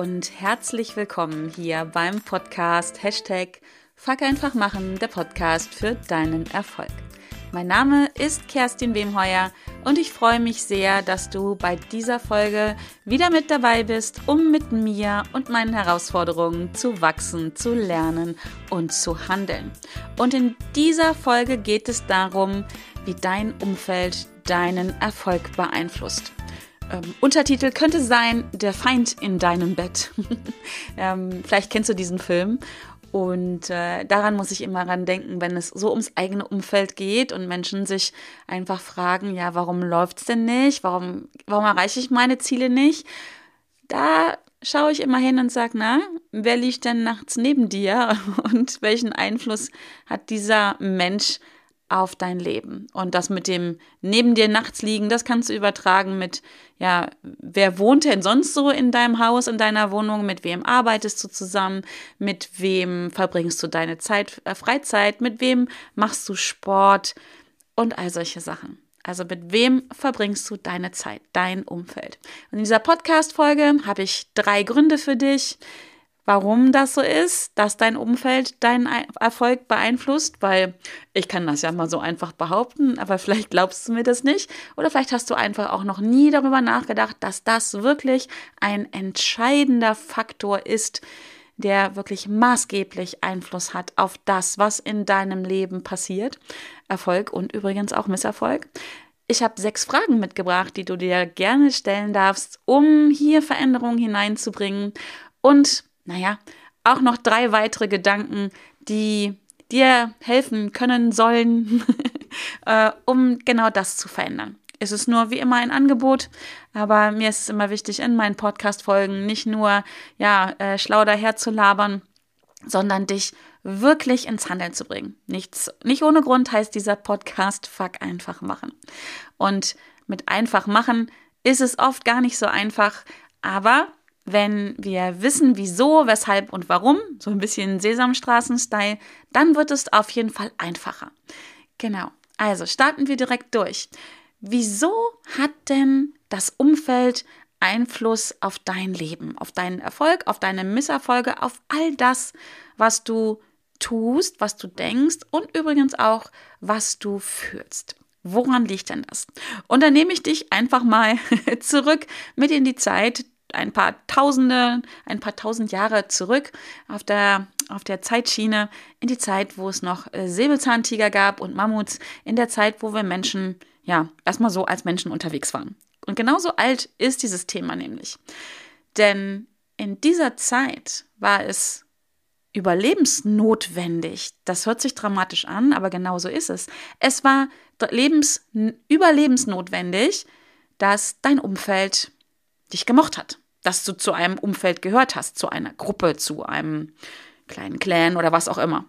und herzlich willkommen hier beim Podcast Hashtag Fuck einfach machen, der Podcast für deinen Erfolg. Mein Name ist Kerstin Wemheuer und ich freue mich sehr, dass du bei dieser Folge wieder mit dabei bist, um mit mir und meinen Herausforderungen zu wachsen, zu lernen und zu handeln. Und in dieser Folge geht es darum, wie dein Umfeld deinen Erfolg beeinflusst. Ähm, Untertitel könnte sein Der Feind in deinem Bett. ähm, vielleicht kennst du diesen Film. Und äh, daran muss ich immer ran denken, wenn es so ums eigene Umfeld geht und Menschen sich einfach fragen, ja, warum läuft's denn nicht? Warum, warum erreiche ich meine Ziele nicht? Da schaue ich immer hin und sage, na, wer liegt denn nachts neben dir und welchen Einfluss hat dieser Mensch auf dein Leben. Und das mit dem neben dir nachts liegen, das kannst du übertragen mit, ja, wer wohnt denn sonst so in deinem Haus, in deiner Wohnung, mit wem arbeitest du zusammen, mit wem verbringst du deine Zeit, äh, Freizeit, mit wem machst du Sport und all solche Sachen. Also mit wem verbringst du deine Zeit, dein Umfeld? Und in dieser Podcast-Folge habe ich drei Gründe für dich, warum das so ist, dass dein Umfeld deinen Erfolg beeinflusst, weil ich kann das ja mal so einfach behaupten, aber vielleicht glaubst du mir das nicht oder vielleicht hast du einfach auch noch nie darüber nachgedacht, dass das wirklich ein entscheidender Faktor ist, der wirklich maßgeblich Einfluss hat auf das, was in deinem Leben passiert. Erfolg und übrigens auch Misserfolg. Ich habe sechs Fragen mitgebracht, die du dir gerne stellen darfst, um hier Veränderungen hineinzubringen und naja, auch noch drei weitere Gedanken, die dir helfen können sollen, äh, um genau das zu verändern. Es ist nur wie immer ein Angebot, aber mir ist es immer wichtig, in meinen Podcast-Folgen nicht nur ja, äh, schlau daher zu labern, sondern dich wirklich ins Handeln zu bringen. Nichts, nicht ohne Grund heißt dieser Podcast Fuck einfach machen. Und mit einfach machen ist es oft gar nicht so einfach, aber wenn wir wissen, wieso, weshalb und warum, so ein bisschen Sesamstraßen-Style, dann wird es auf jeden Fall einfacher. Genau. Also starten wir direkt durch. Wieso hat denn das Umfeld Einfluss auf dein Leben, auf deinen Erfolg, auf deine Misserfolge, auf all das, was du tust, was du denkst und übrigens auch, was du fühlst? Woran liegt denn das? Und dann nehme ich dich einfach mal zurück mit in die Zeit ein paar Tausende, ein paar tausend Jahre zurück auf der, auf der Zeitschiene, in die Zeit, wo es noch äh, Säbelzahntiger gab und Mammuts, in der Zeit, wo wir Menschen, ja, erstmal so als Menschen unterwegs waren. Und genauso alt ist dieses Thema nämlich. Denn in dieser Zeit war es überlebensnotwendig. Das hört sich dramatisch an, aber genauso ist es. Es war lebens, überlebensnotwendig, dass dein Umfeld dich gemocht hat, dass du zu einem Umfeld gehört hast, zu einer Gruppe, zu einem kleinen Clan oder was auch immer.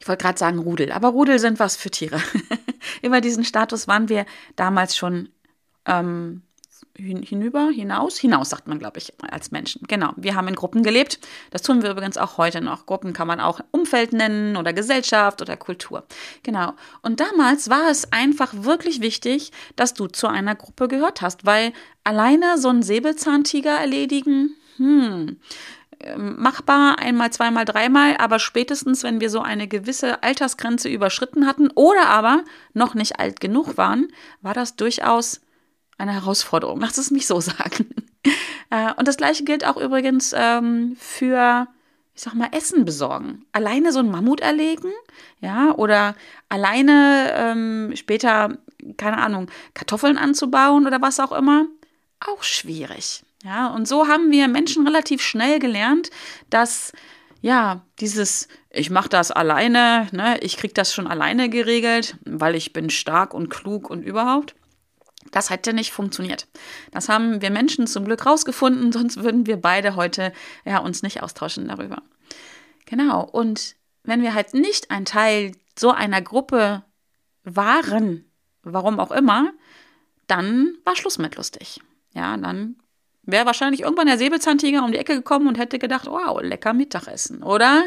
Ich wollte gerade sagen Rudel, aber Rudel sind was für Tiere. Über diesen Status waren wir damals schon ähm, hinüber, hinaus, hinaus sagt man, glaube ich, als Menschen. Genau, wir haben in Gruppen gelebt. Das tun wir übrigens auch heute noch. Gruppen kann man auch Umfeld nennen oder Gesellschaft oder Kultur. Genau. Und damals war es einfach wirklich wichtig, dass du zu einer Gruppe gehört hast, weil alleine so einen Säbelzahntiger erledigen, hm, ähm, machbar einmal, zweimal, dreimal, aber spätestens, wenn wir so eine gewisse Altersgrenze überschritten hatten oder aber noch nicht alt genug waren, war das durchaus eine Herausforderung. Lass es mich so sagen. Äh, und das gleiche gilt auch übrigens ähm, für, ich sag mal, Essen besorgen. Alleine so ein Mammut erlegen, ja, oder alleine ähm, später, keine Ahnung, Kartoffeln anzubauen oder was auch immer, auch schwierig. Ja, und so haben wir Menschen relativ schnell gelernt, dass ja, dieses ich mache das alleine, ne, ich krieg das schon alleine geregelt, weil ich bin stark und klug und überhaupt. Das hätte nicht funktioniert. Das haben wir Menschen zum Glück rausgefunden, sonst würden wir beide heute ja uns nicht austauschen darüber. Genau. Und wenn wir halt nicht ein Teil so einer Gruppe waren, warum auch immer, dann war Schluss mit lustig. Ja, dann wäre wahrscheinlich irgendwann der Säbelzahntiger um die Ecke gekommen und hätte gedacht, wow, lecker Mittagessen. Oder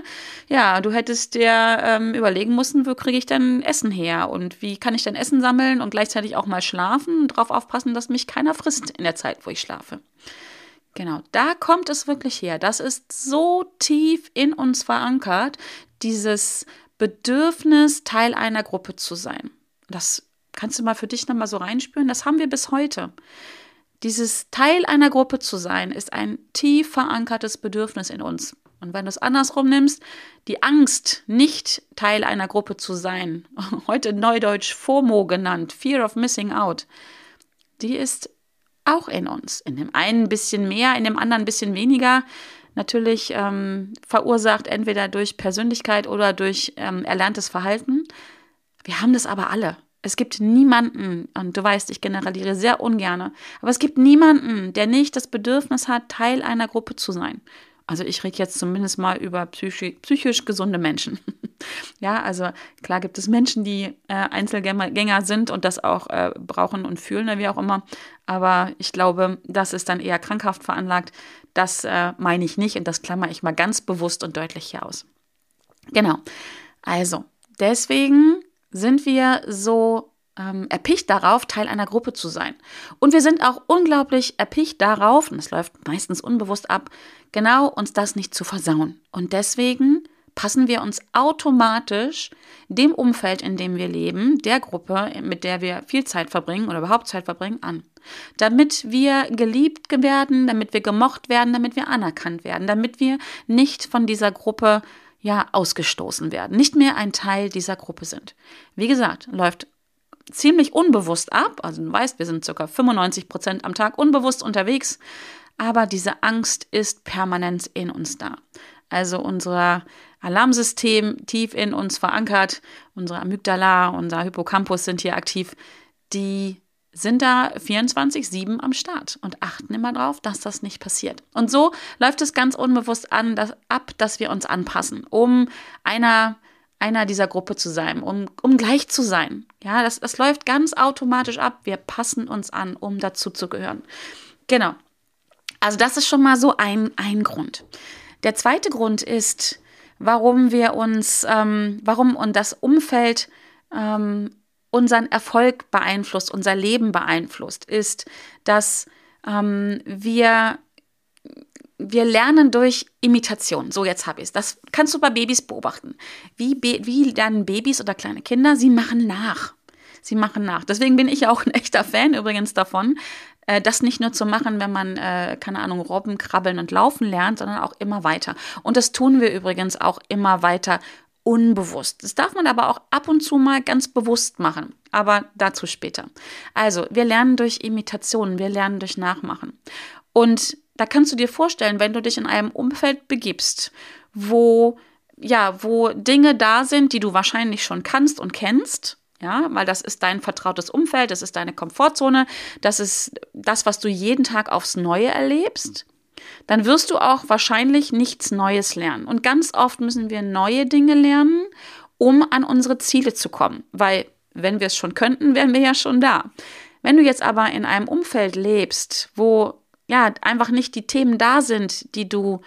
ja, du hättest dir ähm, überlegen müssen, wo kriege ich denn Essen her und wie kann ich denn Essen sammeln und gleichzeitig auch mal schlafen und darauf aufpassen, dass mich keiner frisst in der Zeit, wo ich schlafe. Genau, da kommt es wirklich her. Das ist so tief in uns verankert, dieses Bedürfnis, Teil einer Gruppe zu sein. Das kannst du mal für dich nochmal so reinspüren. Das haben wir bis heute. Dieses Teil einer Gruppe zu sein, ist ein tief verankertes Bedürfnis in uns. Und wenn du es andersrum nimmst, die Angst, nicht Teil einer Gruppe zu sein, heute neudeutsch FOMO genannt, Fear of Missing Out, die ist auch in uns. In dem einen ein bisschen mehr, in dem anderen ein bisschen weniger. Natürlich ähm, verursacht entweder durch Persönlichkeit oder durch ähm, erlerntes Verhalten. Wir haben das aber alle. Es gibt niemanden, und du weißt, ich generalisiere sehr ungern, aber es gibt niemanden, der nicht das Bedürfnis hat, Teil einer Gruppe zu sein. Also ich rede jetzt zumindest mal über psychisch, psychisch gesunde Menschen. ja, also klar gibt es Menschen, die äh, Einzelgänger sind und das auch äh, brauchen und fühlen, wie auch immer. Aber ich glaube, das ist dann eher krankhaft veranlagt. Das äh, meine ich nicht und das klammer ich mal ganz bewusst und deutlich hier aus. Genau. Also, deswegen sind wir so ähm, erpicht darauf, Teil einer Gruppe zu sein. Und wir sind auch unglaublich erpicht darauf, und es läuft meistens unbewusst ab, genau uns das nicht zu versauen. Und deswegen passen wir uns automatisch dem Umfeld, in dem wir leben, der Gruppe, mit der wir viel Zeit verbringen oder überhaupt Zeit verbringen, an. Damit wir geliebt werden, damit wir gemocht werden, damit wir anerkannt werden, damit wir nicht von dieser Gruppe ja ausgestoßen werden, nicht mehr ein Teil dieser Gruppe sind. Wie gesagt, läuft ziemlich unbewusst ab. Also du weißt, wir sind ca. 95 Prozent am Tag unbewusst unterwegs, aber diese Angst ist permanent in uns da. Also unser Alarmsystem tief in uns verankert, unsere Amygdala, unser Hippocampus sind hier aktiv, die sind da 24-7 am Start und achten immer darauf, dass das nicht passiert. Und so läuft es ganz unbewusst an, dass, ab, dass wir uns anpassen, um einer einer dieser Gruppe zu sein, um, um gleich zu sein. Ja, das, das läuft ganz automatisch ab. Wir passen uns an, um dazu zu gehören. Genau. Also das ist schon mal so ein, ein Grund. Der zweite Grund ist, warum wir uns, ähm, warum und das Umfeld ähm, unseren Erfolg beeinflusst, unser Leben beeinflusst, ist, dass ähm, wir wir lernen durch Imitation. So, jetzt habe ich es. Das kannst du bei Babys beobachten. Wie, wie lernen Babys oder kleine Kinder? Sie machen nach. Sie machen nach. Deswegen bin ich auch ein echter Fan übrigens davon, äh, das nicht nur zu machen, wenn man, äh, keine Ahnung, Robben, Krabbeln und Laufen lernt, sondern auch immer weiter. Und das tun wir übrigens auch immer weiter unbewusst. Das darf man aber auch ab und zu mal ganz bewusst machen. Aber dazu später. Also, wir lernen durch Imitation, wir lernen durch Nachmachen. Und da kannst du dir vorstellen, wenn du dich in einem Umfeld begibst, wo ja, wo Dinge da sind, die du wahrscheinlich schon kannst und kennst, ja, weil das ist dein vertrautes Umfeld, das ist deine Komfortzone, das ist das, was du jeden Tag aufs Neue erlebst, dann wirst du auch wahrscheinlich nichts Neues lernen. Und ganz oft müssen wir neue Dinge lernen, um an unsere Ziele zu kommen, weil wenn wir es schon könnten, wären wir ja schon da. Wenn du jetzt aber in einem Umfeld lebst, wo ja, einfach nicht die Themen da sind, die du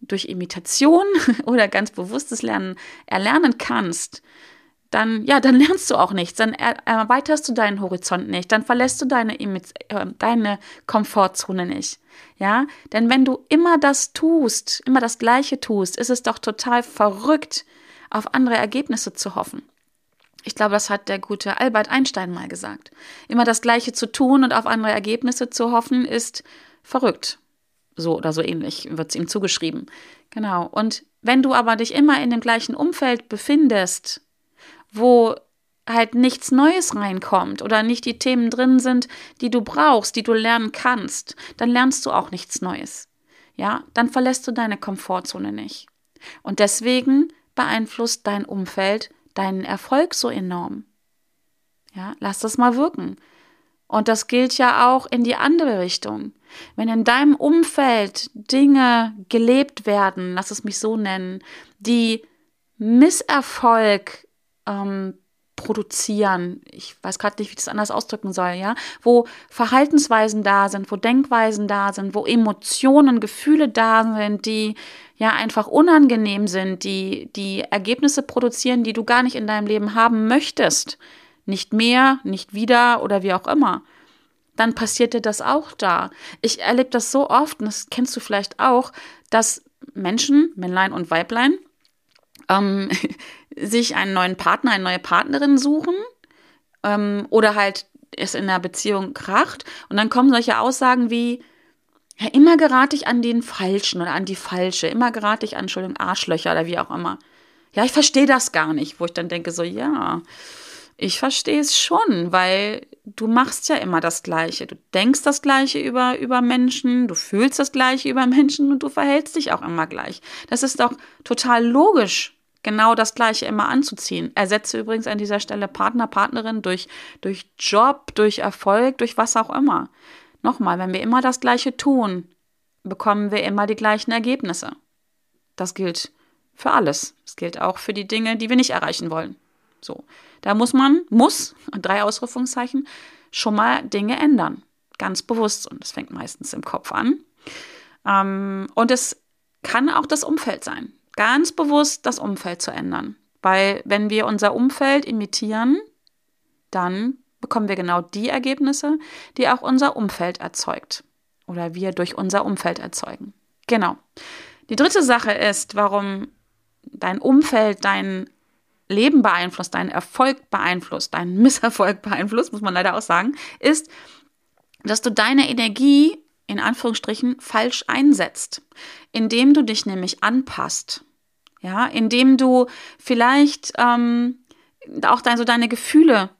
durch Imitation oder ganz bewusstes Lernen erlernen kannst, dann, ja, dann lernst du auch nichts, dann erweiterst du deinen Horizont nicht, dann verlässt du deine, äh, deine Komfortzone nicht. Ja, denn wenn du immer das tust, immer das Gleiche tust, ist es doch total verrückt, auf andere Ergebnisse zu hoffen. Ich glaube, das hat der gute Albert Einstein mal gesagt. Immer das Gleiche zu tun und auf andere Ergebnisse zu hoffen, ist verrückt. So oder so ähnlich wird es ihm zugeschrieben. Genau. Und wenn du aber dich immer in dem gleichen Umfeld befindest, wo halt nichts Neues reinkommt oder nicht die Themen drin sind, die du brauchst, die du lernen kannst, dann lernst du auch nichts Neues. Ja, dann verlässt du deine Komfortzone nicht. Und deswegen beeinflusst dein Umfeld deinen Erfolg so enorm. Ja, lass das mal wirken. Und das gilt ja auch in die andere Richtung. Wenn in deinem Umfeld Dinge gelebt werden, lass es mich so nennen, die Misserfolg ähm, produzieren, ich weiß gerade nicht, wie ich das anders ausdrücken soll, ja, wo Verhaltensweisen da sind, wo Denkweisen da sind, wo Emotionen, Gefühle da sind, die ja einfach unangenehm sind, die die Ergebnisse produzieren, die du gar nicht in deinem Leben haben möchtest, nicht mehr, nicht wieder oder wie auch immer, dann passiert dir das auch da. Ich erlebe das so oft, und das kennst du vielleicht auch, dass Menschen, Männlein und Weiblein, ähm, sich einen neuen Partner, eine neue Partnerin suchen ähm, oder halt es in einer Beziehung kracht und dann kommen solche Aussagen wie, ja, immer gerate ich an den Falschen oder an die Falsche, immer gerate ich an, Entschuldigung, Arschlöcher oder wie auch immer. Ja, ich verstehe das gar nicht, wo ich dann denke so, ja, ich verstehe es schon, weil du machst ja immer das Gleiche. Du denkst das Gleiche über, über Menschen, du fühlst das Gleiche über Menschen und du verhältst dich auch immer gleich. Das ist doch total logisch, genau das Gleiche immer anzuziehen. Ersetze übrigens an dieser Stelle Partner, Partnerin durch, durch Job, durch Erfolg, durch was auch immer. Nochmal, wenn wir immer das Gleiche tun, bekommen wir immer die gleichen Ergebnisse. Das gilt für alles. Es gilt auch für die Dinge, die wir nicht erreichen wollen. So, da muss man, muss, drei Ausrufungszeichen, schon mal Dinge ändern. Ganz bewusst. Und das fängt meistens im Kopf an. Ähm, und es kann auch das Umfeld sein. Ganz bewusst das Umfeld zu ändern. Weil wenn wir unser Umfeld imitieren, dann bekommen wir genau die Ergebnisse, die auch unser Umfeld erzeugt. Oder wir durch unser Umfeld erzeugen. Genau. Die dritte Sache ist, warum dein Umfeld dein Leben beeinflusst, deinen Erfolg beeinflusst, deinen Misserfolg beeinflusst, muss man leider auch sagen, ist, dass du deine Energie in Anführungsstrichen falsch einsetzt, indem du dich nämlich anpasst. Ja, indem du vielleicht ähm, auch dein, so deine Gefühle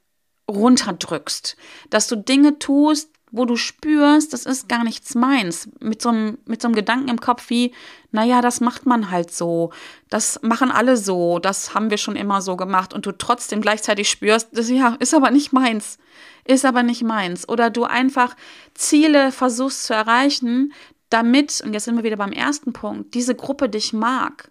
runterdrückst, dass du Dinge tust, wo du spürst, das ist gar nichts meins, mit so einem, mit so einem Gedanken im Kopf wie, naja, das macht man halt so, das machen alle so, das haben wir schon immer so gemacht und du trotzdem gleichzeitig spürst, das ja, ist aber nicht meins, ist aber nicht meins. Oder du einfach Ziele versuchst zu erreichen, damit, und jetzt sind wir wieder beim ersten Punkt, diese Gruppe dich mag.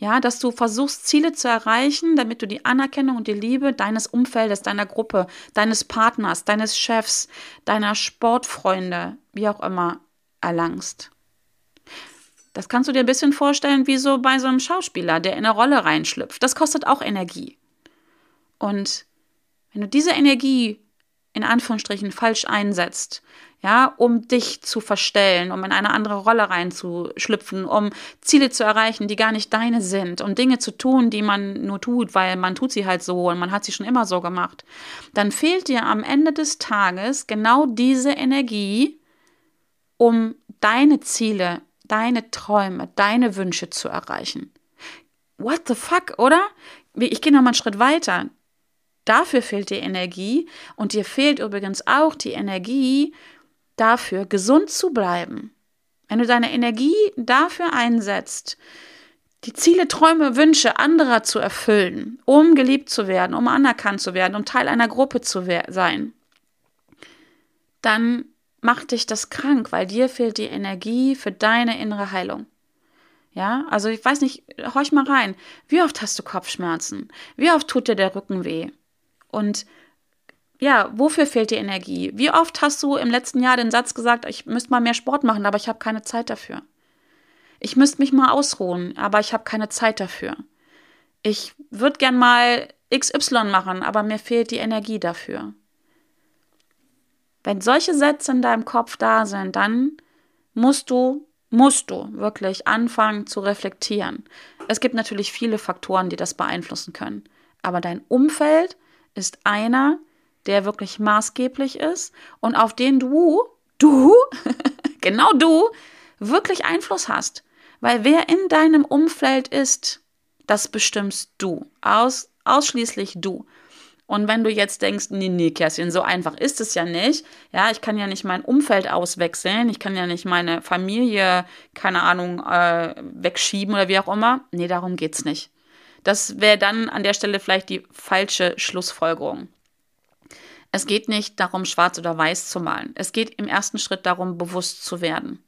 Ja, dass du versuchst, Ziele zu erreichen, damit du die Anerkennung und die Liebe deines Umfeldes, deiner Gruppe, deines Partners, deines Chefs, deiner Sportfreunde, wie auch immer, erlangst. Das kannst du dir ein bisschen vorstellen, wie so bei so einem Schauspieler, der in eine Rolle reinschlüpft. Das kostet auch Energie. Und wenn du diese Energie in Anführungsstrichen falsch einsetzt, ja, um dich zu verstellen, um in eine andere Rolle reinzuschlüpfen, um Ziele zu erreichen, die gar nicht deine sind, um Dinge zu tun, die man nur tut, weil man tut sie halt so und man hat sie schon immer so gemacht, dann fehlt dir am Ende des Tages genau diese Energie, um deine Ziele, deine Träume, deine Wünsche zu erreichen. What the fuck, oder? Ich gehe noch mal einen Schritt weiter. Dafür fehlt dir Energie und dir fehlt übrigens auch die Energie, dafür, gesund zu bleiben, wenn du deine Energie dafür einsetzt, die Ziele, Träume, Wünsche anderer zu erfüllen, um geliebt zu werden, um anerkannt zu werden, um Teil einer Gruppe zu sein, dann macht dich das krank, weil dir fehlt die Energie für deine innere Heilung. Ja, also ich weiß nicht, horch mal rein. Wie oft hast du Kopfschmerzen? Wie oft tut dir der Rücken weh? Und ja, wofür fehlt dir Energie? Wie oft hast du im letzten Jahr den Satz gesagt, ich müsste mal mehr Sport machen, aber ich habe keine Zeit dafür? Ich müsste mich mal ausruhen, aber ich habe keine Zeit dafür. Ich würde gern mal XY machen, aber mir fehlt die Energie dafür. Wenn solche Sätze in deinem Kopf da sind, dann musst du, musst du wirklich anfangen zu reflektieren. Es gibt natürlich viele Faktoren, die das beeinflussen können. Aber dein Umfeld ist einer, der wirklich maßgeblich ist und auf den du, du, genau du, wirklich Einfluss hast. Weil wer in deinem Umfeld ist, das bestimmst du. Aus, ausschließlich du. Und wenn du jetzt denkst, nee, nee, Kerstin, so einfach ist es ja nicht. Ja, ich kann ja nicht mein Umfeld auswechseln. Ich kann ja nicht meine Familie, keine Ahnung, äh, wegschieben oder wie auch immer. Nee, darum geht's nicht. Das wäre dann an der Stelle vielleicht die falsche Schlussfolgerung. Es geht nicht darum, schwarz oder weiß zu malen. Es geht im ersten Schritt darum, bewusst zu werden.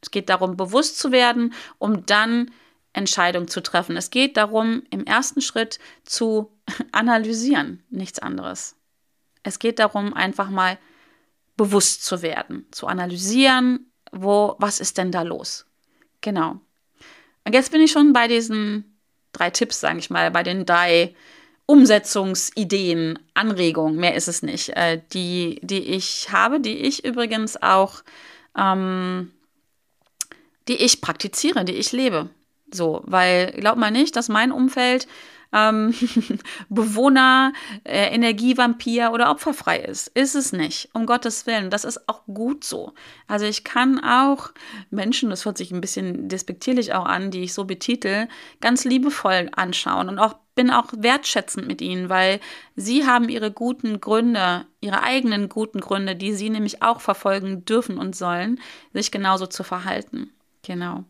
Es geht darum, bewusst zu werden, um dann Entscheidungen zu treffen. Es geht darum, im ersten Schritt zu analysieren, nichts anderes. Es geht darum, einfach mal bewusst zu werden, zu analysieren, wo, was ist denn da los? Genau. Und jetzt bin ich schon bei diesen drei Tipps, sage ich mal, bei den drei Umsetzungsideen, Anregungen, mehr ist es nicht, äh, die, die ich habe, die ich übrigens auch, ähm, die ich praktiziere, die ich lebe. So, weil glaub mal nicht, dass mein Umfeld ähm, Bewohner, äh, Energievampir oder opferfrei ist. Ist es nicht, um Gottes Willen. Das ist auch gut so. Also ich kann auch Menschen, das hört sich ein bisschen despektierlich auch an, die ich so betitel, ganz liebevoll anschauen und auch bin auch wertschätzend mit ihnen, weil sie haben ihre guten Gründe, ihre eigenen guten Gründe, die sie nämlich auch verfolgen dürfen und sollen, sich genauso zu verhalten. Genau.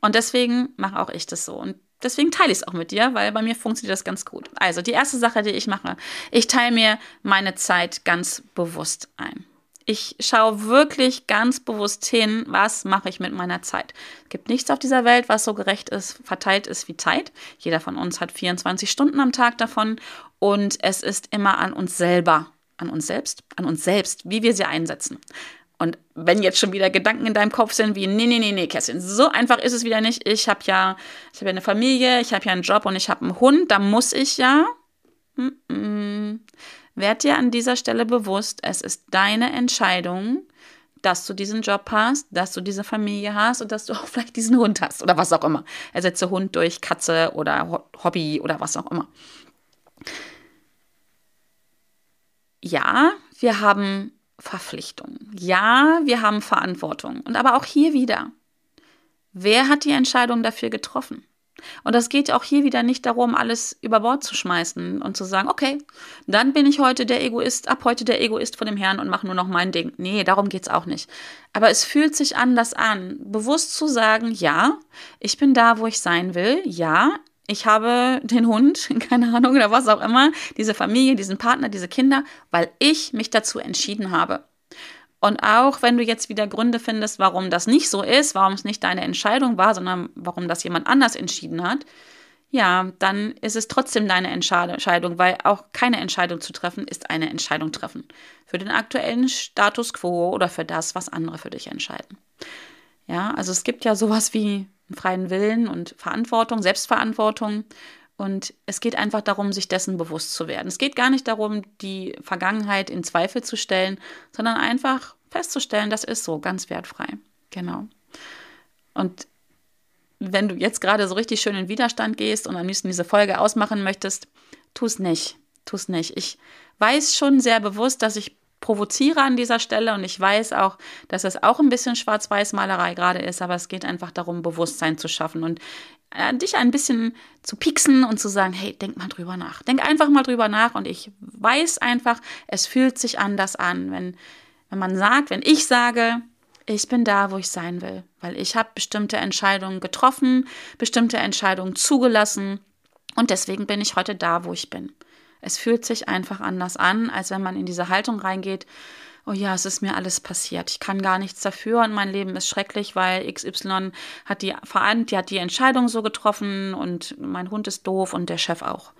Und deswegen mache auch ich das so. Und deswegen teile ich es auch mit dir, weil bei mir funktioniert das ganz gut. Also die erste Sache, die ich mache, ich teile mir meine Zeit ganz bewusst ein. Ich schaue wirklich ganz bewusst hin, was mache ich mit meiner Zeit. Es gibt nichts auf dieser Welt, was so gerecht ist, verteilt ist wie Zeit. Jeder von uns hat 24 Stunden am Tag davon und es ist immer an uns selber, an uns selbst, an uns selbst, wie wir sie einsetzen. Und wenn jetzt schon wieder Gedanken in deinem Kopf sind wie, nee, nee, nee, nee, Kerstin, so einfach ist es wieder nicht. Ich habe ja, ich habe ja eine Familie, ich habe ja einen Job und ich habe einen Hund, da muss ich ja. Mm -mm. Werd dir an dieser Stelle bewusst, es ist deine Entscheidung, dass du diesen Job hast, dass du diese Familie hast und dass du auch vielleicht diesen Hund hast oder was auch immer. Ersetze Hund durch Katze oder Hobby oder was auch immer. Ja, wir haben Verpflichtungen. Ja, wir haben Verantwortung. Und aber auch hier wieder. Wer hat die Entscheidung dafür getroffen? Und das geht auch hier wieder nicht darum, alles über Bord zu schmeißen und zu sagen, okay, dann bin ich heute der Egoist, ab heute der Egoist vor dem Herrn und mache nur noch mein Ding. Nee, darum geht es auch nicht. Aber es fühlt sich anders an, bewusst zu sagen, ja, ich bin da, wo ich sein will. Ja, ich habe den Hund, keine Ahnung oder was auch immer, diese Familie, diesen Partner, diese Kinder, weil ich mich dazu entschieden habe. Und auch wenn du jetzt wieder Gründe findest, warum das nicht so ist, warum es nicht deine Entscheidung war, sondern warum das jemand anders entschieden hat, ja, dann ist es trotzdem deine Entscheidung, weil auch keine Entscheidung zu treffen ist eine Entscheidung treffen. Für den aktuellen Status quo oder für das, was andere für dich entscheiden. Ja, also es gibt ja sowas wie freien Willen und Verantwortung, Selbstverantwortung. Und es geht einfach darum, sich dessen bewusst zu werden. Es geht gar nicht darum, die Vergangenheit in Zweifel zu stellen, sondern einfach festzustellen, das ist so, ganz wertfrei. Genau. Und wenn du jetzt gerade so richtig schön in Widerstand gehst und am liebsten diese Folge ausmachen möchtest, tu es nicht. Tu es nicht. Ich weiß schon sehr bewusst, dass ich provoziere an dieser Stelle und ich weiß auch, dass es auch ein bisschen Schwarz-Weiß-Malerei gerade ist, aber es geht einfach darum, Bewusstsein zu schaffen und äh, dich ein bisschen zu pieksen und zu sagen, hey, denk mal drüber nach. Denk einfach mal drüber nach und ich weiß einfach, es fühlt sich anders an, wenn, wenn man sagt, wenn ich sage, ich bin da, wo ich sein will, weil ich habe bestimmte Entscheidungen getroffen, bestimmte Entscheidungen zugelassen und deswegen bin ich heute da, wo ich bin. Es fühlt sich einfach anders an, als wenn man in diese Haltung reingeht. Oh ja, es ist mir alles passiert. Ich kann gar nichts dafür und mein Leben ist schrecklich, weil XY hat die vereint, die hat die Entscheidung so getroffen und mein Hund ist doof und der Chef auch.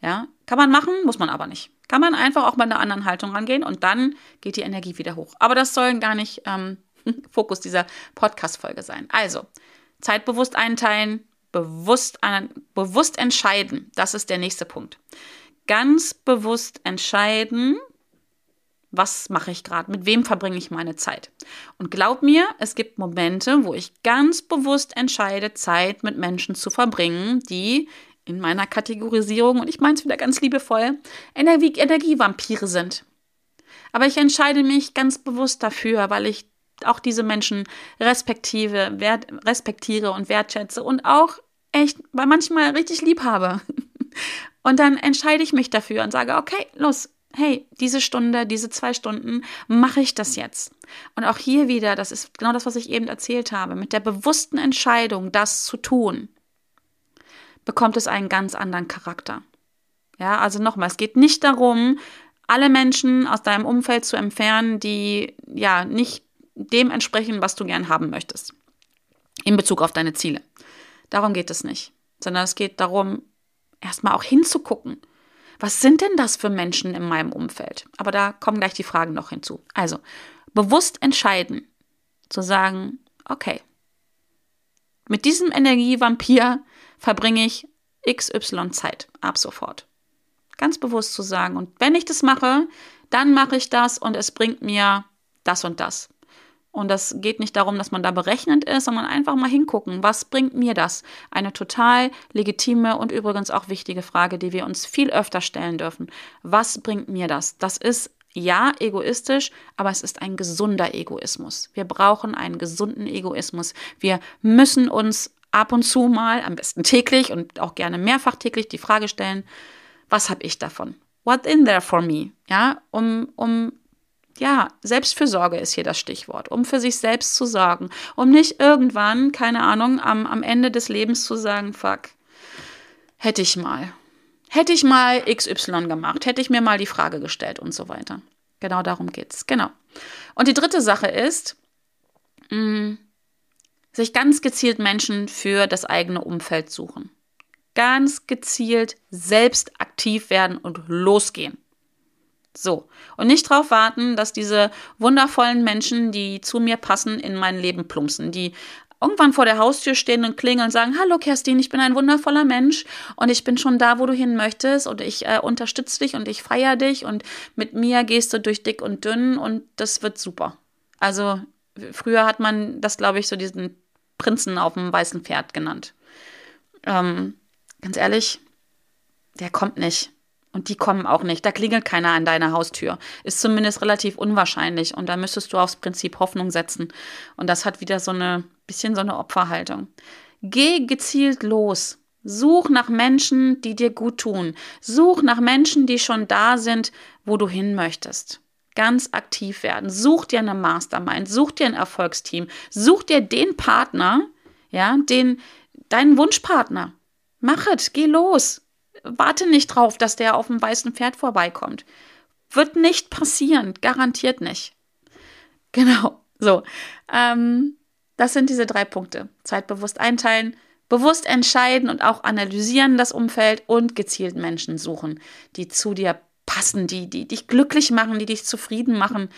Ja, kann man machen, muss man aber nicht. Kann man einfach auch mit einer anderen Haltung rangehen und dann geht die Energie wieder hoch. Aber das soll gar nicht ähm, Fokus dieser Podcast-Folge sein. Also, zeitbewusst einteilen, bewusst, an, bewusst entscheiden. Das ist der nächste Punkt ganz bewusst entscheiden, was mache ich gerade, mit wem verbringe ich meine Zeit. Und glaub mir, es gibt Momente, wo ich ganz bewusst entscheide, Zeit mit Menschen zu verbringen, die in meiner Kategorisierung, und ich meine es wieder ganz liebevoll, Energie Energievampire sind. Aber ich entscheide mich ganz bewusst dafür, weil ich auch diese Menschen respektive, wert, respektiere und wertschätze und auch echt weil manchmal richtig lieb habe. Und dann entscheide ich mich dafür und sage, okay, los, hey, diese Stunde, diese zwei Stunden, mache ich das jetzt. Und auch hier wieder, das ist genau das, was ich eben erzählt habe, mit der bewussten Entscheidung, das zu tun, bekommt es einen ganz anderen Charakter. Ja, also nochmal, es geht nicht darum, alle Menschen aus deinem Umfeld zu entfernen, die ja nicht dem entsprechen, was du gern haben möchtest. In Bezug auf deine Ziele. Darum geht es nicht. Sondern es geht darum, erstmal auch hinzugucken. Was sind denn das für Menschen in meinem Umfeld? Aber da kommen gleich die Fragen noch hinzu. Also, bewusst entscheiden, zu sagen, okay, mit diesem Energievampir verbringe ich XY Zeit ab sofort. Ganz bewusst zu sagen. Und wenn ich das mache, dann mache ich das und es bringt mir das und das. Und das geht nicht darum, dass man da berechnend ist, sondern einfach mal hingucken, was bringt mir das? Eine total legitime und übrigens auch wichtige Frage, die wir uns viel öfter stellen dürfen. Was bringt mir das? Das ist ja egoistisch, aber es ist ein gesunder Egoismus. Wir brauchen einen gesunden Egoismus. Wir müssen uns ab und zu mal, am besten täglich und auch gerne mehrfach täglich die Frage stellen, was habe ich davon? What in there for me? Ja, um, um ja, Selbstfürsorge ist hier das Stichwort, um für sich selbst zu sorgen, um nicht irgendwann, keine Ahnung, am, am Ende des Lebens zu sagen, fuck, hätte ich mal, hätte ich mal XY gemacht, hätte ich mir mal die Frage gestellt und so weiter. Genau darum geht's. Genau. Und die dritte Sache ist, mh, mm, sich ganz gezielt Menschen für das eigene Umfeld suchen. Ganz gezielt selbst aktiv werden und losgehen. So. Und nicht darauf warten, dass diese wundervollen Menschen, die zu mir passen, in mein Leben plumpsen, die irgendwann vor der Haustür stehen und klingeln und sagen, hallo Kerstin, ich bin ein wundervoller Mensch und ich bin schon da, wo du hin möchtest und ich äh, unterstütze dich und ich feiere dich und mit mir gehst du durch dick und dünn und das wird super. Also früher hat man das, glaube ich, so diesen Prinzen auf dem weißen Pferd genannt. Ähm, ganz ehrlich, der kommt nicht. Und die kommen auch nicht. Da klingelt keiner an deiner Haustür. Ist zumindest relativ unwahrscheinlich. Und da müsstest du aufs Prinzip Hoffnung setzen. Und das hat wieder so eine bisschen so eine Opferhaltung. Geh gezielt los. Such nach Menschen, die dir gut tun. Such nach Menschen, die schon da sind, wo du hin möchtest. Ganz aktiv werden. Such dir eine Mastermind. Such dir ein Erfolgsteam. Such dir den Partner, ja, den, deinen Wunschpartner. Mach es. Geh los warte nicht drauf, dass der auf dem weißen Pferd vorbeikommt. Wird nicht passieren, garantiert nicht. Genau, so. Ähm, das sind diese drei Punkte. Zeitbewusst einteilen, bewusst entscheiden und auch analysieren das Umfeld und gezielt Menschen suchen, die zu dir passen, die, die dich glücklich machen, die dich zufrieden machen.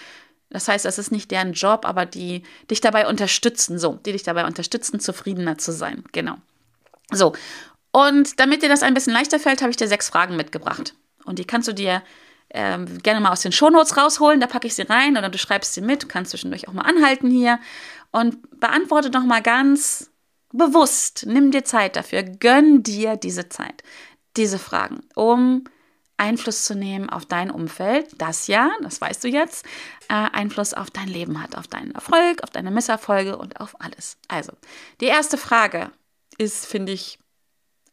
Das heißt, es ist nicht deren Job, aber die dich dabei unterstützen, so, die dich dabei unterstützen, zufriedener zu sein. Genau. So, und damit dir das ein bisschen leichter fällt, habe ich dir sechs Fragen mitgebracht. Und die kannst du dir ähm, gerne mal aus den Shownotes rausholen. Da packe ich sie rein oder du schreibst sie mit. Du kannst zwischendurch auch mal anhalten hier. Und beantworte doch mal ganz bewusst. Nimm dir Zeit dafür. Gönn dir diese Zeit, diese Fragen, um Einfluss zu nehmen auf dein Umfeld, das ja, das weißt du jetzt, äh, Einfluss auf dein Leben hat, auf deinen Erfolg, auf deine Misserfolge und auf alles. Also, die erste Frage ist, finde ich,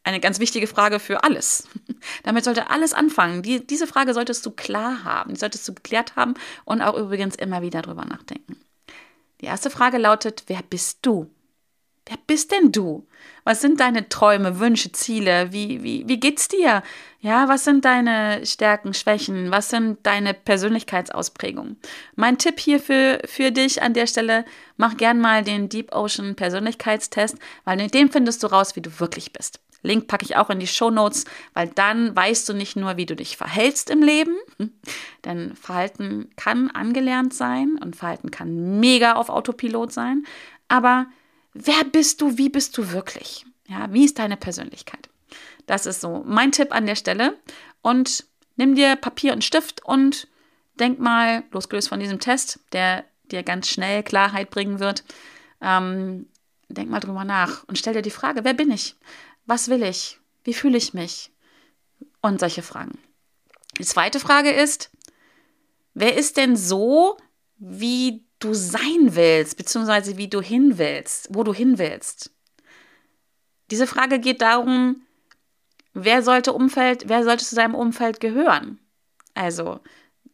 eine ganz wichtige Frage für alles. Damit sollte alles anfangen. Die, diese Frage solltest du klar haben, die solltest du geklärt haben und auch übrigens immer wieder drüber nachdenken. Die erste Frage lautet, wer bist du? Wer bist denn du? Was sind deine Träume, Wünsche, Ziele? Wie, wie, wie geht's dir? Ja, was sind deine Stärken, Schwächen? Was sind deine Persönlichkeitsausprägungen? Mein Tipp hier für, für dich an der Stelle, mach gern mal den Deep Ocean Persönlichkeitstest, weil in dem findest du raus, wie du wirklich bist. Link packe ich auch in die Show Notes, weil dann weißt du nicht nur, wie du dich verhältst im Leben, denn Verhalten kann angelernt sein und Verhalten kann mega auf Autopilot sein, aber wer bist du, wie bist du wirklich? Ja, wie ist deine Persönlichkeit? Das ist so mein Tipp an der Stelle und nimm dir Papier und Stift und denk mal, losgelöst von diesem Test, der dir ganz schnell Klarheit bringen wird, ähm, denk mal drüber nach und stell dir die Frage, wer bin ich? Was will ich? Wie fühle ich mich? Und solche Fragen. Die zweite Frage ist, wer ist denn so, wie du sein willst, beziehungsweise wie du hin willst, wo du hin willst? Diese Frage geht darum, wer sollte Umfeld, wer sollte zu seinem Umfeld gehören? Also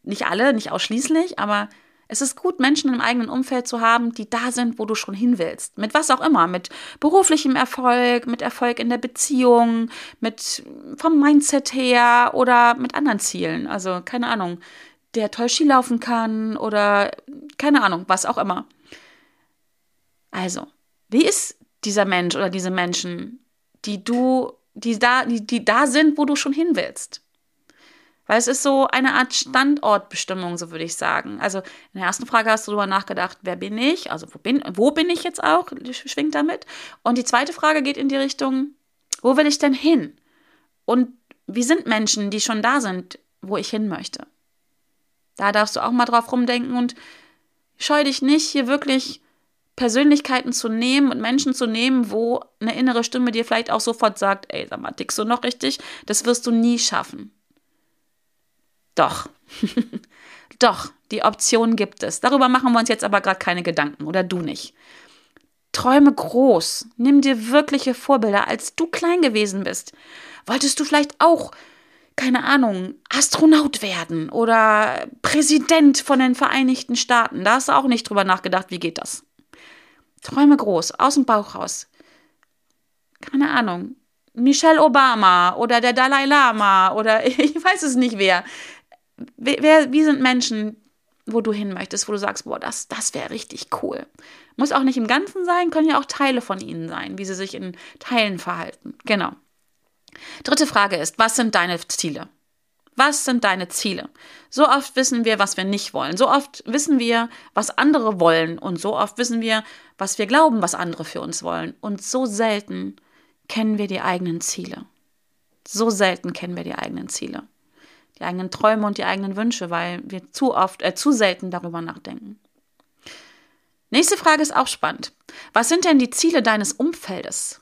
nicht alle, nicht ausschließlich, aber es ist gut, Menschen im eigenen Umfeld zu haben, die da sind, wo du schon hin willst. Mit was auch immer. Mit beruflichem Erfolg, mit Erfolg in der Beziehung, mit vom Mindset her oder mit anderen Zielen. Also, keine Ahnung, der toll Ski laufen kann oder keine Ahnung, was auch immer. Also, wie ist dieser Mensch oder diese Menschen, die du, die da, die, die da sind, wo du schon hin willst? Weil es ist so eine Art Standortbestimmung, so würde ich sagen. Also in der ersten Frage hast du darüber nachgedacht, wer bin ich? Also wo bin, wo bin ich jetzt auch? Schwingt damit. Und die zweite Frage geht in die Richtung, wo will ich denn hin? Und wie sind Menschen, die schon da sind, wo ich hin möchte? Da darfst du auch mal drauf rumdenken und scheu dich nicht, hier wirklich Persönlichkeiten zu nehmen und Menschen zu nehmen, wo eine innere Stimme dir vielleicht auch sofort sagt, ey, sag mal, tickst du noch richtig? Das wirst du nie schaffen. Doch. Doch, die Option gibt es. Darüber machen wir uns jetzt aber gerade keine Gedanken oder du nicht. Träume groß. Nimm dir wirkliche Vorbilder. Als du klein gewesen bist, wolltest du vielleicht auch, keine Ahnung, Astronaut werden oder Präsident von den Vereinigten Staaten. Da hast du auch nicht drüber nachgedacht, wie geht das. Träume groß, aus dem Bauch raus. Keine Ahnung. Michelle Obama oder der Dalai Lama oder ich weiß es nicht wer. Wer wie sind Menschen, wo du hin möchtest, wo du sagst, boah, das, das wäre richtig cool. Muss auch nicht im Ganzen sein, können ja auch Teile von ihnen sein, wie sie sich in Teilen verhalten. Genau. Dritte Frage ist, was sind deine Ziele? Was sind deine Ziele? So oft wissen wir, was wir nicht wollen. So oft wissen wir, was andere wollen. Und so oft wissen wir, was wir glauben, was andere für uns wollen. Und so selten kennen wir die eigenen Ziele. So selten kennen wir die eigenen Ziele. Die eigenen Träume und die eigenen Wünsche, weil wir zu oft, äh, zu selten darüber nachdenken. Nächste Frage ist auch spannend. Was sind denn die Ziele deines Umfeldes?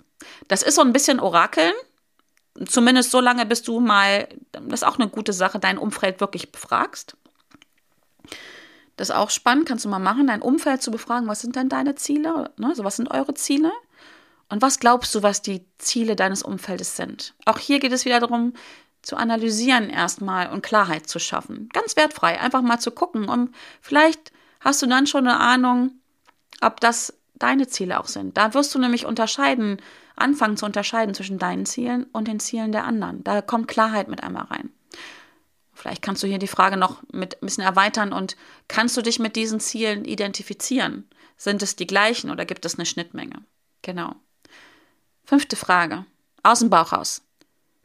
Das ist so ein bisschen Orakeln, zumindest so lange, bis du mal, das ist auch eine gute Sache, dein Umfeld wirklich befragst. Das ist auch spannend, kannst du mal machen, dein Umfeld zu befragen, was sind denn deine Ziele? Ne? Also was sind eure Ziele? Und was glaubst du, was die Ziele deines Umfeldes sind? Auch hier geht es wieder darum, zu analysieren erstmal und Klarheit zu schaffen. Ganz wertfrei, einfach mal zu gucken. Und vielleicht hast du dann schon eine Ahnung, ob das deine Ziele auch sind. Da wirst du nämlich unterscheiden, anfangen zu unterscheiden zwischen deinen Zielen und den Zielen der anderen. Da kommt Klarheit mit einmal rein. Vielleicht kannst du hier die Frage noch mit ein bisschen erweitern und kannst du dich mit diesen Zielen identifizieren? Sind es die gleichen oder gibt es eine Schnittmenge? Genau. Fünfte Frage. Aus dem Bauch raus.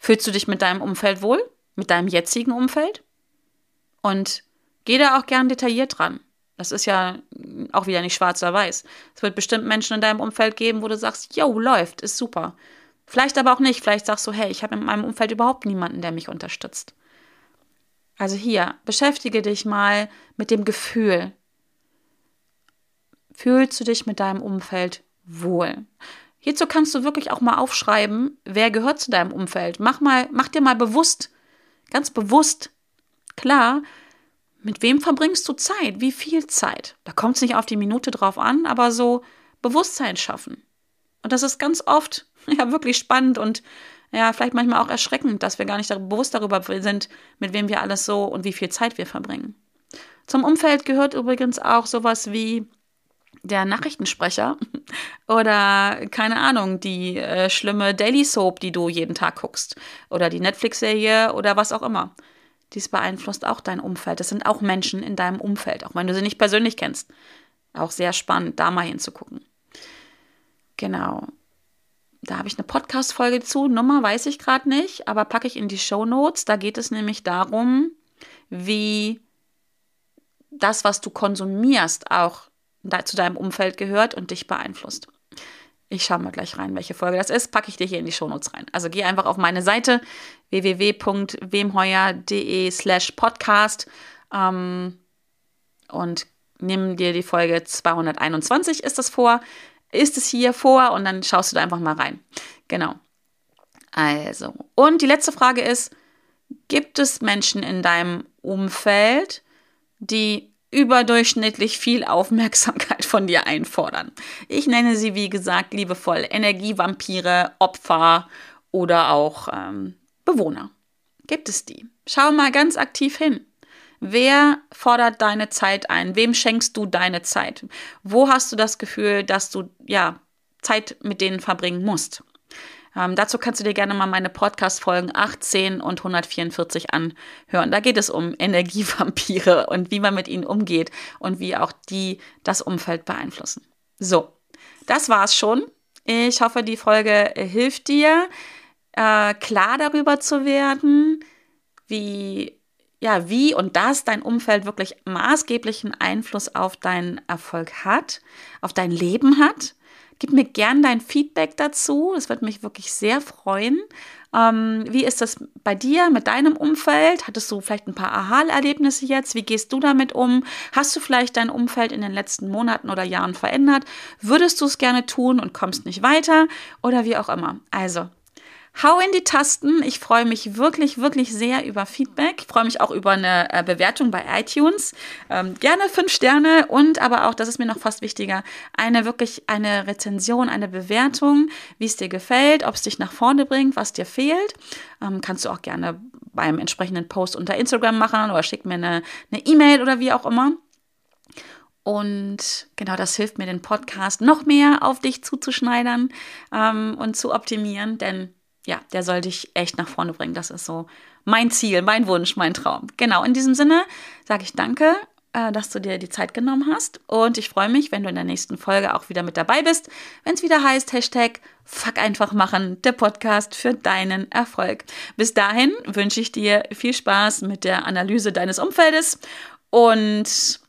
Fühlst du dich mit deinem Umfeld wohl? Mit deinem jetzigen Umfeld? Und geh da auch gern detailliert dran. Das ist ja auch wieder nicht schwarz oder weiß. Es wird bestimmt Menschen in deinem Umfeld geben, wo du sagst, yo, läuft, ist super. Vielleicht aber auch nicht. Vielleicht sagst du, hey, ich habe in meinem Umfeld überhaupt niemanden, der mich unterstützt. Also hier, beschäftige dich mal mit dem Gefühl. Fühlst du dich mit deinem Umfeld wohl? Hierzu kannst du wirklich auch mal aufschreiben, wer gehört zu deinem Umfeld. Mach mal, mach dir mal bewusst, ganz bewusst klar, mit wem verbringst du Zeit? Wie viel Zeit? Da kommt es nicht auf die Minute drauf an, aber so Bewusstsein schaffen. Und das ist ganz oft ja wirklich spannend und ja, vielleicht manchmal auch erschreckend, dass wir gar nicht bewusst darüber sind, mit wem wir alles so und wie viel Zeit wir verbringen. Zum Umfeld gehört übrigens auch sowas wie der Nachrichtensprecher oder keine Ahnung, die äh, schlimme Daily Soap, die du jeden Tag guckst oder die Netflix-Serie oder was auch immer. Dies beeinflusst auch dein Umfeld. Das sind auch Menschen in deinem Umfeld, auch wenn du sie nicht persönlich kennst. Auch sehr spannend, da mal hinzugucken. Genau. Da habe ich eine Podcast-Folge zu. Nummer weiß ich gerade nicht, aber packe ich in die Show Notes. Da geht es nämlich darum, wie das, was du konsumierst, auch zu deinem Umfeld gehört und dich beeinflusst. Ich schaue mal gleich rein, welche Folge das ist. Packe ich dir hier in die Shownotes rein. Also geh einfach auf meine Seite www.wemheuer.de slash podcast ähm, und nimm dir die Folge 221 ist das vor, ist es hier vor und dann schaust du da einfach mal rein. Genau. Also, und die letzte Frage ist, gibt es Menschen in deinem Umfeld, die überdurchschnittlich viel Aufmerksamkeit von dir einfordern. Ich nenne sie, wie gesagt, liebevoll Energievampire, Opfer oder auch ähm, Bewohner. Gibt es die? Schau mal ganz aktiv hin. Wer fordert deine Zeit ein? Wem schenkst du deine Zeit? Wo hast du das Gefühl, dass du ja Zeit mit denen verbringen musst? Ähm, dazu kannst du dir gerne mal meine Podcast-Folgen 18 und 144 anhören. Da geht es um Energievampire und wie man mit ihnen umgeht und wie auch die das Umfeld beeinflussen. So, das war's schon. Ich hoffe, die Folge hilft dir, äh, klar darüber zu werden, wie ja, wie und dass dein Umfeld wirklich maßgeblichen Einfluss auf deinen Erfolg hat, auf dein Leben hat Gib mir gern dein Feedback dazu. Das würde mich wirklich sehr freuen. Ähm, wie ist das bei dir, mit deinem Umfeld? Hattest du vielleicht ein paar Aha-Erlebnisse jetzt? Wie gehst du damit um? Hast du vielleicht dein Umfeld in den letzten Monaten oder Jahren verändert? Würdest du es gerne tun und kommst nicht weiter? Oder wie auch immer. Also, Hau in die Tasten. Ich freue mich wirklich, wirklich sehr über Feedback. Ich freue mich auch über eine äh, Bewertung bei iTunes. Ähm, gerne fünf Sterne und aber auch, das ist mir noch fast wichtiger, eine wirklich eine Rezension, eine Bewertung, wie es dir gefällt, ob es dich nach vorne bringt, was dir fehlt. Ähm, kannst du auch gerne beim entsprechenden Post unter Instagram machen oder schick mir eine E-Mail e oder wie auch immer. Und genau das hilft mir, den Podcast noch mehr auf dich zuzuschneidern ähm, und zu optimieren, denn ja, der soll dich echt nach vorne bringen. Das ist so mein Ziel, mein Wunsch, mein Traum. Genau, in diesem Sinne sage ich danke, äh, dass du dir die Zeit genommen hast. Und ich freue mich, wenn du in der nächsten Folge auch wieder mit dabei bist, wenn es wieder heißt, Hashtag Fuck einfach machen, der Podcast für deinen Erfolg. Bis dahin wünsche ich dir viel Spaß mit der Analyse deines Umfeldes und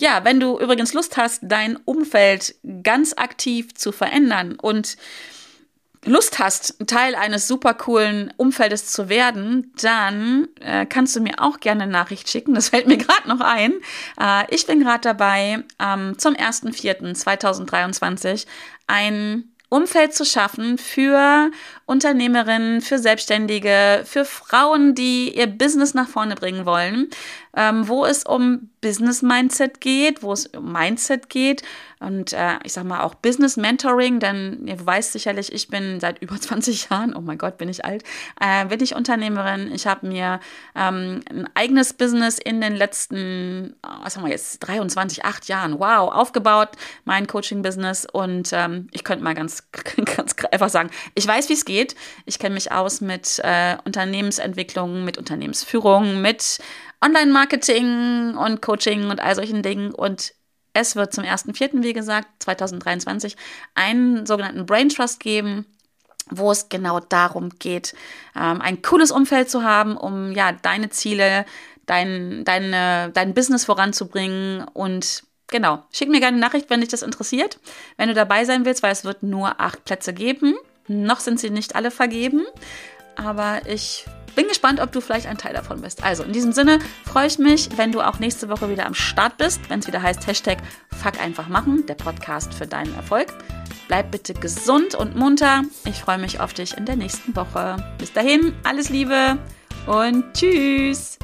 ja, wenn du übrigens Lust hast, dein Umfeld ganz aktiv zu verändern und Lust hast, Teil eines super coolen Umfeldes zu werden, dann äh, kannst du mir auch gerne eine Nachricht schicken. Das fällt mir gerade noch ein. Äh, ich bin gerade dabei, ähm, zum 1.4.2023 ein Umfeld zu schaffen für Unternehmerinnen, für Selbstständige, für Frauen, die ihr Business nach vorne bringen wollen, ähm, wo es um Business Mindset geht, wo es um Mindset geht und äh, ich sag mal auch Business Mentoring, denn ihr weißt sicherlich, ich bin seit über 20 Jahren, oh mein Gott, bin ich alt, äh, bin ich Unternehmerin. Ich habe mir ähm, ein eigenes Business in den letzten, was haben wir jetzt, 23, 8 Jahren, wow, aufgebaut, mein Coaching-Business und ähm, ich könnte mal ganz, ganz einfach sagen, ich weiß, wie es geht. Ich kenne mich aus mit äh, Unternehmensentwicklung, mit Unternehmensführung, mit Online-Marketing und Coaching und all solchen Dingen und es wird zum 1.4., wie gesagt, 2023 einen sogenannten Brain Trust geben, wo es genau darum geht, ähm, ein cooles Umfeld zu haben, um ja deine Ziele, dein, deine, dein Business voranzubringen und genau, schick mir gerne eine Nachricht, wenn dich das interessiert, wenn du dabei sein willst, weil es wird nur acht Plätze geben. Noch sind sie nicht alle vergeben, aber ich bin gespannt, ob du vielleicht ein Teil davon bist. Also in diesem Sinne freue ich mich, wenn du auch nächste Woche wieder am Start bist, wenn es wieder heißt Hashtag Fuck einfach machen, der Podcast für deinen Erfolg. Bleib bitte gesund und munter. Ich freue mich auf dich in der nächsten Woche. Bis dahin, alles Liebe und tschüss.